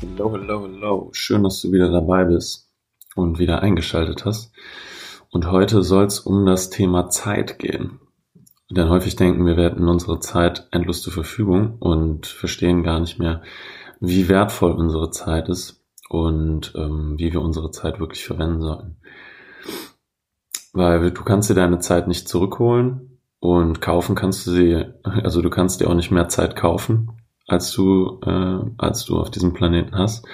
Hello, hello, hello. Schön, dass du wieder dabei bist und wieder eingeschaltet hast. Und heute soll es um das Thema Zeit gehen. Denn häufig denken wir, wir hätten unsere Zeit endlos zur Verfügung und verstehen gar nicht mehr, wie wertvoll unsere Zeit ist und ähm, wie wir unsere Zeit wirklich verwenden sollen. Weil du kannst dir deine Zeit nicht zurückholen und kaufen kannst du sie, also du kannst dir auch nicht mehr Zeit kaufen als du, äh, als du auf diesem Planeten hast.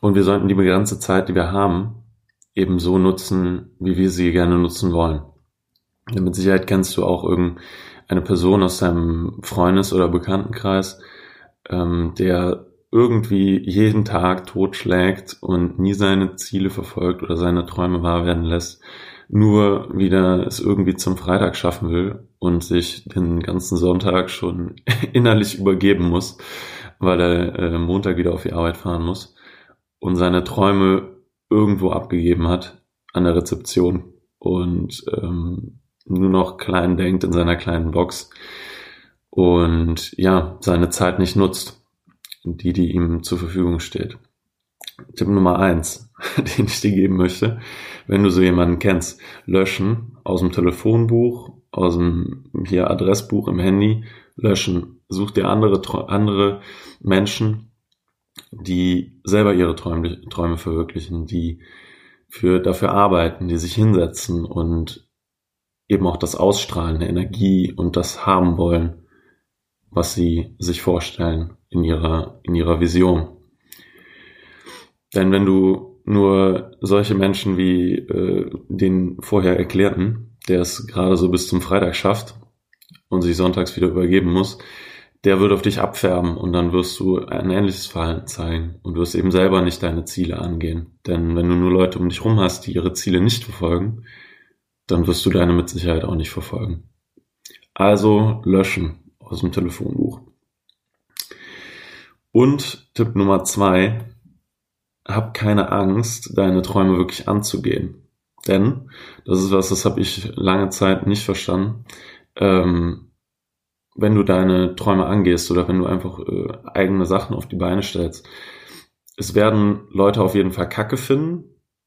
Und wir sollten die begrenzte Zeit, die wir haben, eben so nutzen, wie wir sie gerne nutzen wollen. Denn mit Sicherheit kennst du auch irgendeine Person aus deinem Freundes- oder Bekanntenkreis, ähm, der irgendwie jeden Tag totschlägt und nie seine Ziele verfolgt oder seine Träume wahr werden lässt, nur wieder es irgendwie zum Freitag schaffen will und sich den ganzen Sonntag schon innerlich übergeben muss, weil er äh, Montag wieder auf die Arbeit fahren muss und seine Träume irgendwo abgegeben hat an der Rezeption und ähm, nur noch klein denkt in seiner kleinen Box und ja, seine Zeit nicht nutzt, die, die ihm zur Verfügung steht. Tipp Nummer eins, den ich dir geben möchte, wenn du so jemanden kennst, löschen aus dem Telefonbuch, aus dem hier Adressbuch im Handy, löschen. Such dir andere, andere Menschen, die selber ihre Träume, Träume verwirklichen, die für, dafür arbeiten, die sich hinsetzen und eben auch das Ausstrahlen der Energie und das haben wollen, was sie sich vorstellen in ihrer, in ihrer Vision. Denn wenn du nur solche Menschen wie äh, den vorher erklärten, der es gerade so bis zum Freitag schafft und sich sonntags wieder übergeben muss, der wird auf dich abfärben und dann wirst du ein ähnliches Verhalten zeigen und wirst eben selber nicht deine Ziele angehen. Denn wenn du nur Leute um dich rum hast, die ihre Ziele nicht verfolgen, dann wirst du deine mit Sicherheit auch nicht verfolgen. Also löschen aus dem Telefonbuch. Und Tipp Nummer zwei, hab keine Angst, deine Träume wirklich anzugehen. Denn, das ist was, das habe ich lange Zeit nicht verstanden, ähm, wenn du deine Träume angehst oder wenn du einfach äh, eigene Sachen auf die Beine stellst, es werden Leute auf jeden Fall Kacke finden,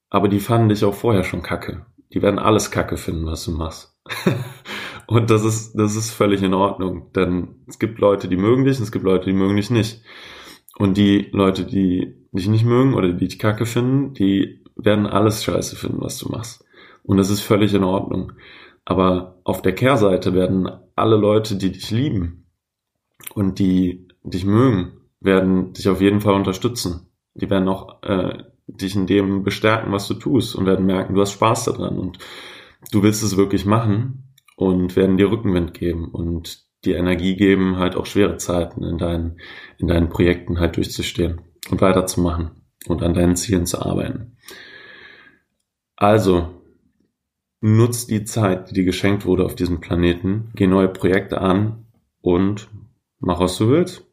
aber die fanden dich auch vorher schon Kacke. Die werden alles Kacke finden, was du machst. und das ist, das ist völlig in Ordnung, denn es gibt Leute, die mögen dich und es gibt Leute, die mögen dich nicht. Und die Leute, die dich nicht mögen oder die dich kacke finden, die werden alles scheiße finden, was du machst. Und das ist völlig in Ordnung. Aber auf der Kehrseite werden alle Leute, die dich lieben und die dich mögen, werden dich auf jeden Fall unterstützen. Die werden auch äh, dich in dem bestärken, was du tust und werden merken, du hast Spaß daran und du willst es wirklich machen und werden dir Rückenwind geben und die Energie geben, halt auch schwere Zeiten in deinen, in deinen Projekten halt durchzustehen und weiterzumachen und an deinen Zielen zu arbeiten. Also, nutz die Zeit, die dir geschenkt wurde auf diesem Planeten, geh neue Projekte an und mach, was du willst.